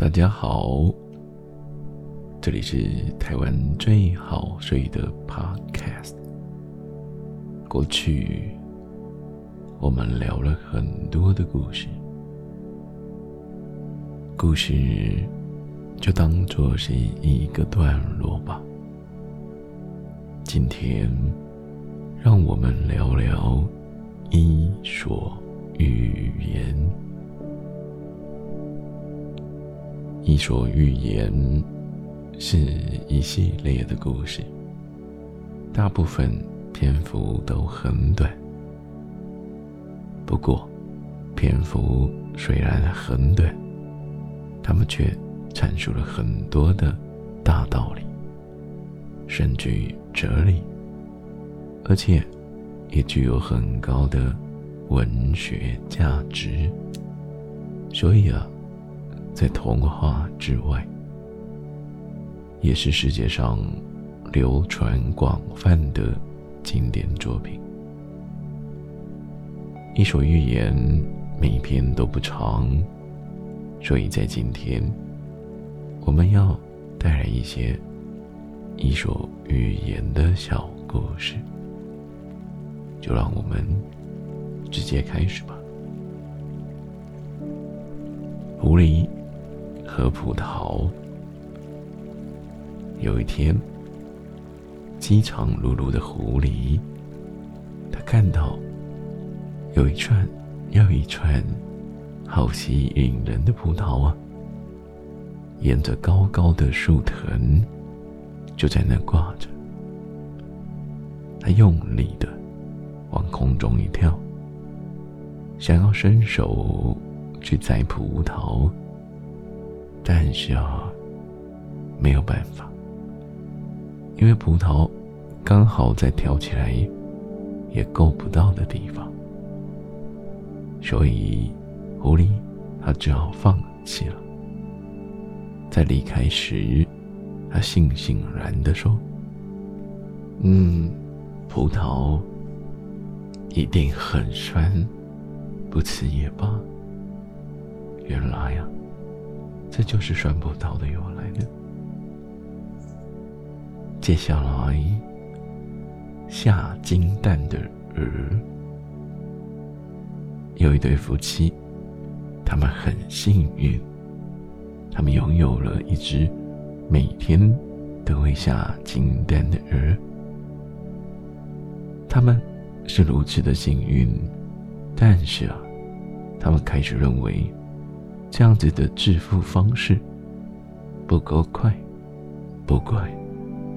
大家好，这里是台湾最好睡的 Podcast。过去我们聊了很多的故事，故事就当做是一个段落吧。今天让我们聊聊《伊索寓言》。《伊索寓言》是一系列的故事，大部分篇幅都很短。不过，篇幅虽然很短，他们却阐述了很多的大道理，甚至哲理，而且也具有很高的文学价值。所以啊。在童话之外，也是世界上流传广泛的经典作品。一首寓言每一篇都不长，所以在今天，我们要带来一些一首寓言的小故事。就让我们直接开始吧。狐狸。和葡萄。有一天，饥肠辘辘的狐狸，他看到有一串又一串好吸引人的葡萄啊，沿着高高的树藤就在那挂着。他用力的往空中一跳，想要伸手去摘葡萄。但是啊，没有办法，因为葡萄刚好在跳起来也够不到的地方，所以狐狸他只好放弃了。在离开时，他悻悻然地说：“嗯，葡萄一定很酸，不吃也罢。原来呀。”这就是酸葡萄的由来的。接下来，下金蛋的鹅，有一对夫妻，他们很幸运，他们拥有了一只每天都会下金蛋的鹅。他们是如此的幸运，但是啊，他们开始认为。这样子的致富方式不够快，不快，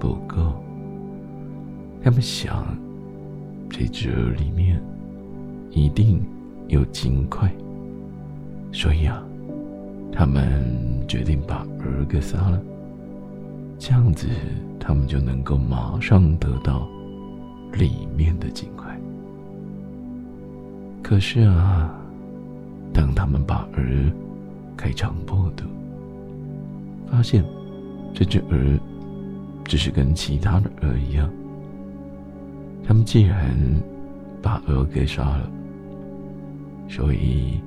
不够。他们想，这只鹅里面一定有金块，所以啊，他们决定把鹅给杀了。这样子，他们就能够马上得到里面的金块。可是啊，当他们把鹅开肠破肚，发现这只鹅只是跟其他的鹅一样。他们既然把鹅给杀了，所以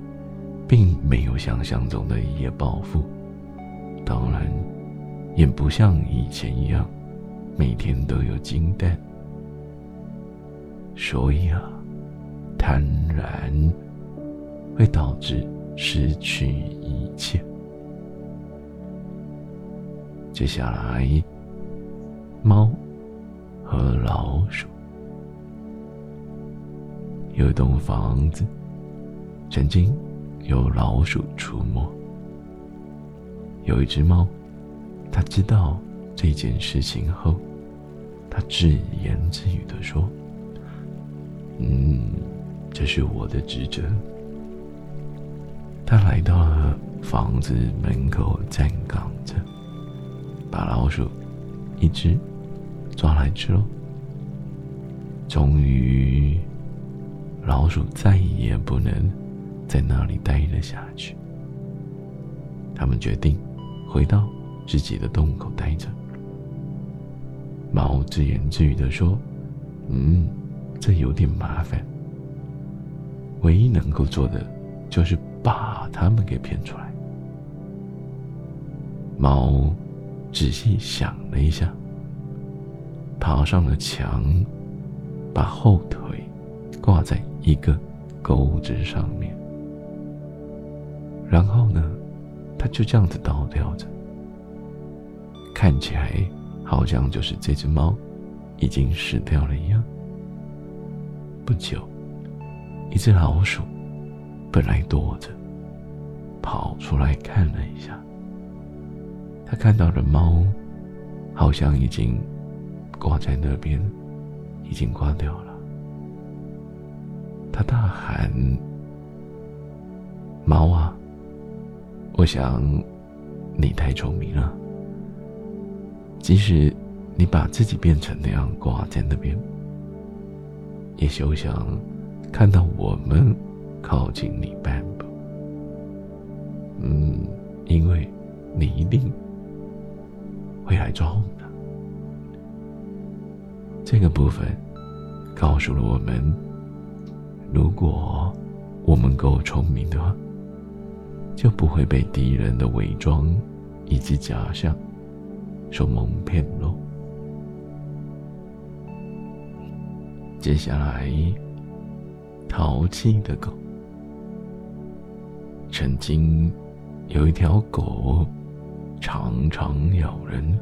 并没有想象中的一夜暴富，当然也不像以前一样每天都有金蛋。所以啊，贪婪会导致。失去一切。接下来，猫和老鼠。有一栋房子，曾经有老鼠出没。有一只猫，它知道这件事情后，它自言自语的说：“嗯，这是我的职责。”他来到了房子门口站岗着，把老鼠一只抓来吃了。终于，老鼠再也不能在那里待了下去。他们决定回到自己的洞口待着。猫自言自语的说：“嗯，这有点麻烦。唯一能够做的就是。”把他们给骗出来。猫仔细想了一下，爬上了墙，把后腿挂在一个钩子上面，然后呢，它就这样子倒吊着，看起来好像就是这只猫已经死掉了一样。不久，一只老鼠本来躲着，跑出来看了一下。他看到了猫，好像已经挂在那边，已经挂掉了。他大喊：“猫啊，我想你太聪明了。即使你把自己变成那样挂在那边，也休想看到我们靠近你半步。嗯，因为你一定。”会来抓我们的。这个部分告诉了我们：如果我们够聪明的话，就不会被敌人的伪装以及假象所蒙骗喽。接下来，淘气的狗。曾经有一条狗。常常咬人，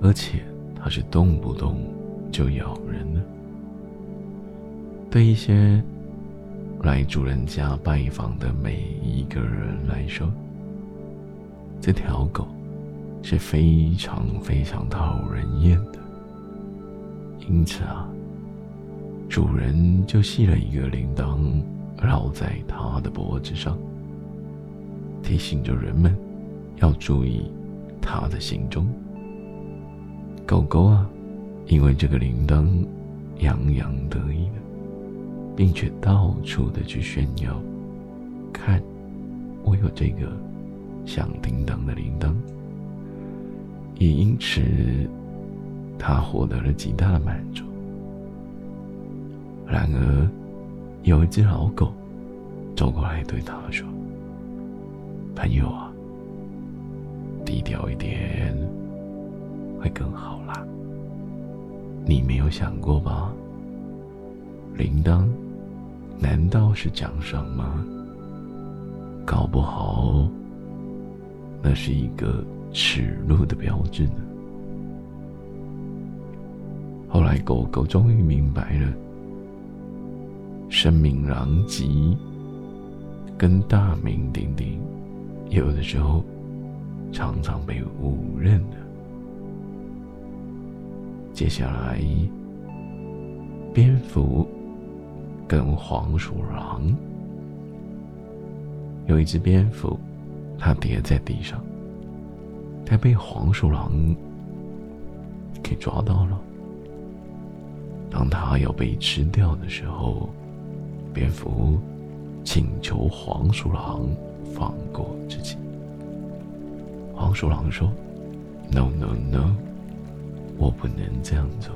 而且它是动不动就咬人的。对一些来主人家拜访的每一个人来说，这条狗是非常非常讨人厌的。因此啊，主人就系了一个铃铛绕在它的脖子上，提醒着人们。要注意他的行踪。狗狗啊，因为这个铃铛，洋洋得意的，并且到处的去炫耀，看，我有这个响叮当的铃铛。也因此，他获得了极大的满足。然而，有一只老狗走过来对他说：“朋友啊。”低调一点，会更好啦。你没有想过吧？铃铛难道是奖赏吗？搞不好，那是一个耻辱的标志呢。后来，狗狗终于明白了，声名狼藉跟大名鼎鼎，有的时候。常常被误认的。接下来，蝙蝠跟黄鼠狼，有一只蝙蝠，它跌在地上，它被黄鼠狼给抓到了。当它要被吃掉的时候，蝙蝠请求黄鼠狼放过自己。黄鼠狼说：“No, no, no，我不能这样做。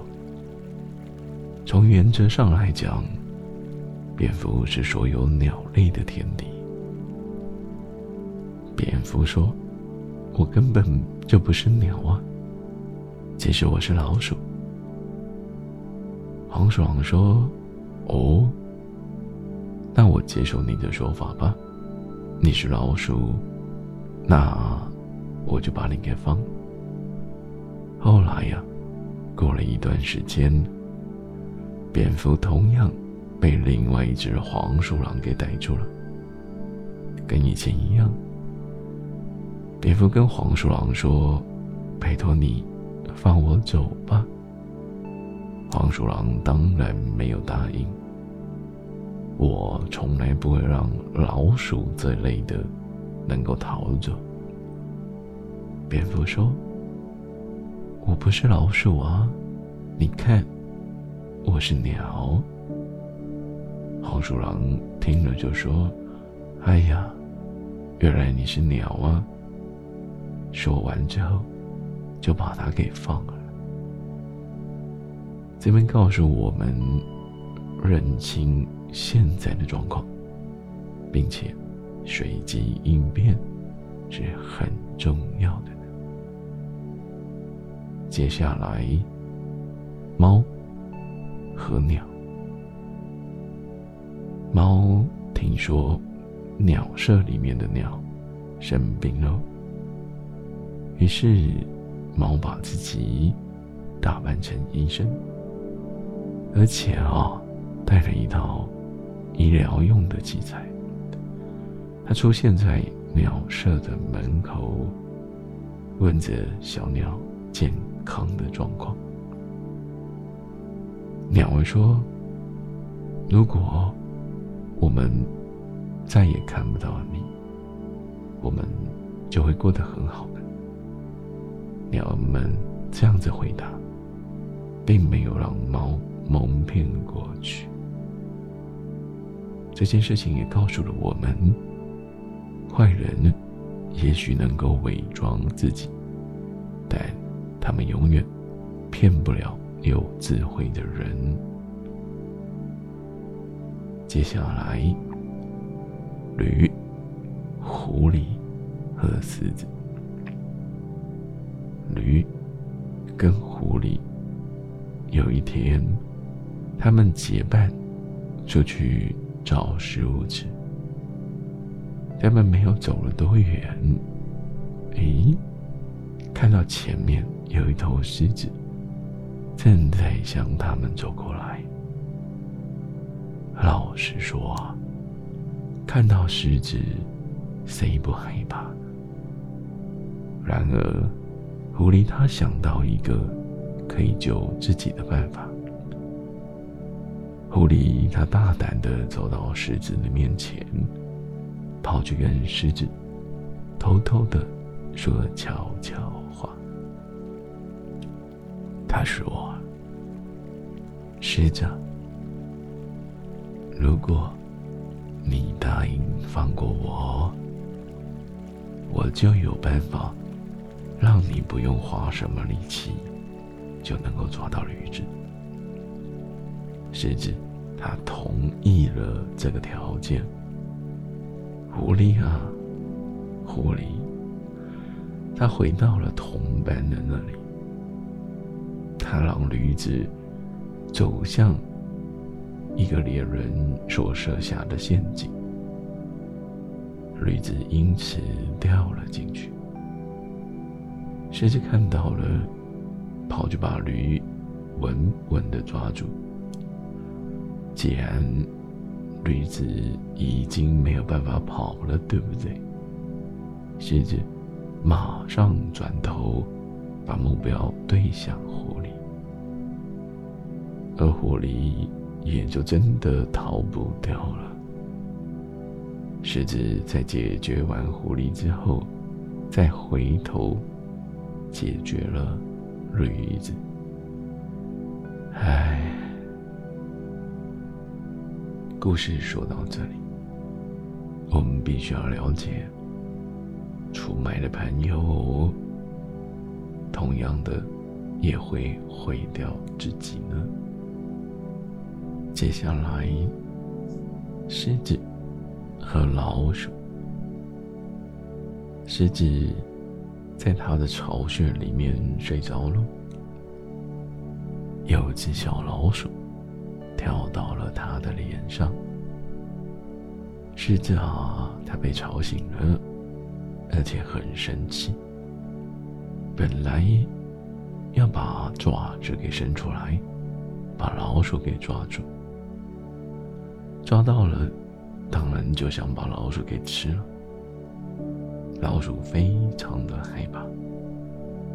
从原则上来讲，蝙蝠是所有鸟类的天敌。”蝙蝠说：“我根本就不是鸟啊，其实我是老鼠。”黄鼠狼说：“哦，那我接受你的说法吧，你是老鼠，那……”我就把你给放。后来呀，过了一段时间，蝙蝠同样被另外一只黄鼠狼给逮住了。跟以前一样，蝙蝠跟黄鼠狼说：“拜托你，放我走吧。”黄鼠狼当然没有答应。我从来不会让老鼠这类的能够逃走。蝙蝠说：“我不是老鼠啊，你看，我是鸟。”黄鼠狼听了就说：“哎呀，原来你是鸟啊！”说完之后，就把它给放了。这边告诉我们，认清现在的状况，并且随机应变是很重要的。接下来，猫和鸟。猫听说鸟舍里面的鸟生病了，于是猫把自己打扮成医生，而且啊，带了一套医疗用的器材。它出现在鸟舍的门口，问着小鸟健康的状况。鸟儿说：“如果……”我们再也看不到你，我们就会过得很好的。鸟儿们这样子回答，并没有让猫蒙骗过去。这件事情也告诉了我们：坏人也许能够伪装自己，但他们永远骗不了有智慧的人。接下来，驴、狐狸和狮子。驴跟狐狸有一天，他们结伴出去找食物吃。他们没有走了多远，诶，看到前面有一头狮子正在向他们走过来。老实说，看到狮子，谁不害怕？然而，狐狸他想到一个可以救自己的办法。狐狸他大胆的走到狮子的面前，跑去跟狮子偷偷的说悄悄。他说：“狮子。”如果你答应放过我，我就有办法让你不用花什么力气就能够抓到驴子。狮子他同意了这个条件。狐狸啊，狐狸，他回到了同伴的那里，他让驴子走向。一个猎人所设下的陷阱，驴子因此掉了进去。狮子看到了，跑去把驴稳稳的抓住。既然驴子已经没有办法跑了，对不对？狮子马上转头，把目标对向狐狸，而狐狸。也就真的逃不掉了。狮子在解决完狐狸之后，再回头解决了驴子。唉，故事说到这里，我们必须要了解，出卖的朋友，同样的也会毁掉自己呢。接下来，狮子和老鼠。狮子在它的巢穴里面睡着了，有只小老鼠跳到了它的脸上。狮子啊，它被吵醒了，而且很生气。本来要把爪子给伸出来，把老鼠给抓住。抓到了，当然就想把老鼠给吃了。老鼠非常的害怕，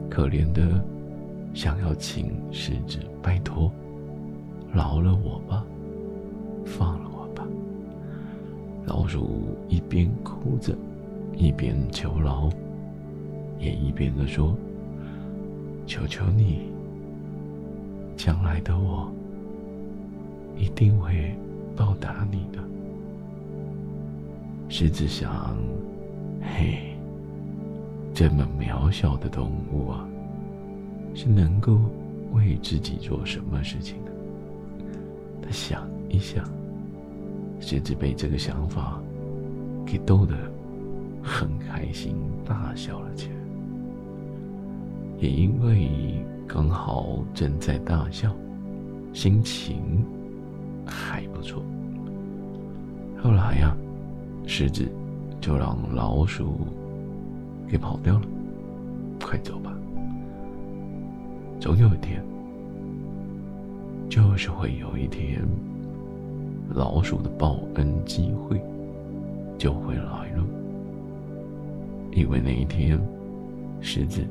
可怜的想要请狮子拜托，饶了我吧，放了我吧。老鼠一边哭着，一边求饶，也一边的说：“求求你，将来的我一定会。”报答你的，狮子想：嘿，这么渺小的动物啊，是能够为自己做什么事情的？他想一想，狮子被这个想法给逗得很开心，大笑了起来。也因为刚好正在大笑，心情还不错。后来呀，狮子就让老鼠给跑掉了。快走吧，总有一天，就是会有一天，老鼠的报恩机会就会来了。因为那一天，狮子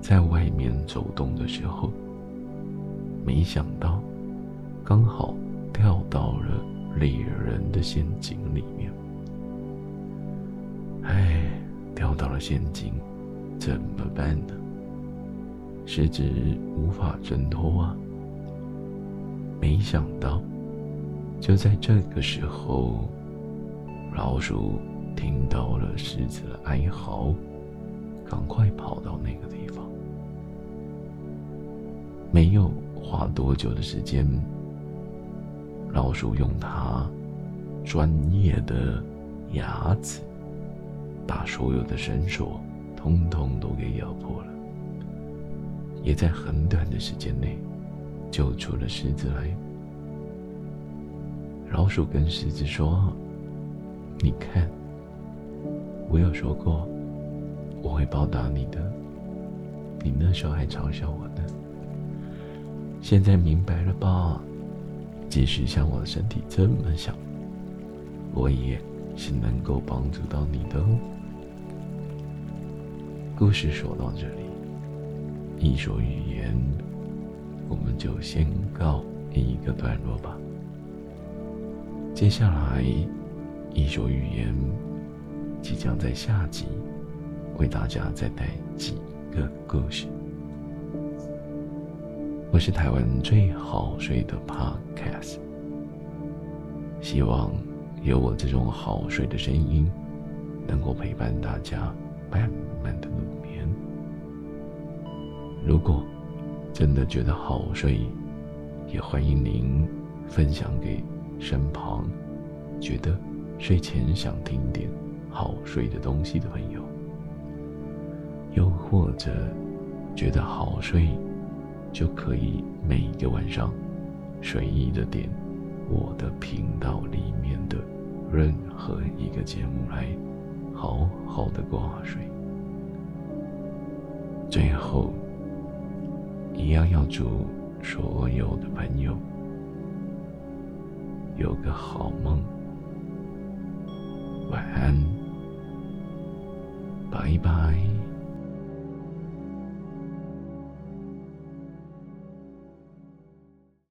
在外面走动的时候，没想到刚好跳到了猎人的陷阱里面。哎，掉到了陷阱，怎么办呢？狮子无法挣脱啊！没想到，就在这个时候，老鼠。听到了狮子的哀嚎，赶快跑到那个地方。没有花多久的时间，老鼠用它专业的牙齿，把所有的绳索通通都给咬破了，也在很短的时间内救出了狮子来。老鼠跟狮子说：“你看。”我有说过，我会报答你的。你那时候还嘲笑我呢，现在明白了吧？即使像我的身体这么小，我也是能够帮助到你的哦。故事说到这里，一说语言，我们就先告一个段落吧。接下来，一说语言。即将在下集为大家再带几个故事。我是台湾最好睡的 Podcast，希望有我这种好睡的声音，能够陪伴大家慢慢的入眠。如果真的觉得好睡，也欢迎您分享给身旁觉得睡前想听点。好睡的东西的朋友，又或者觉得好睡，就可以每个晚上随意的点我的频道里面的任何一个节目来好好的挂睡。最后，一样要祝所有的朋友有个好梦，晚安。拜拜。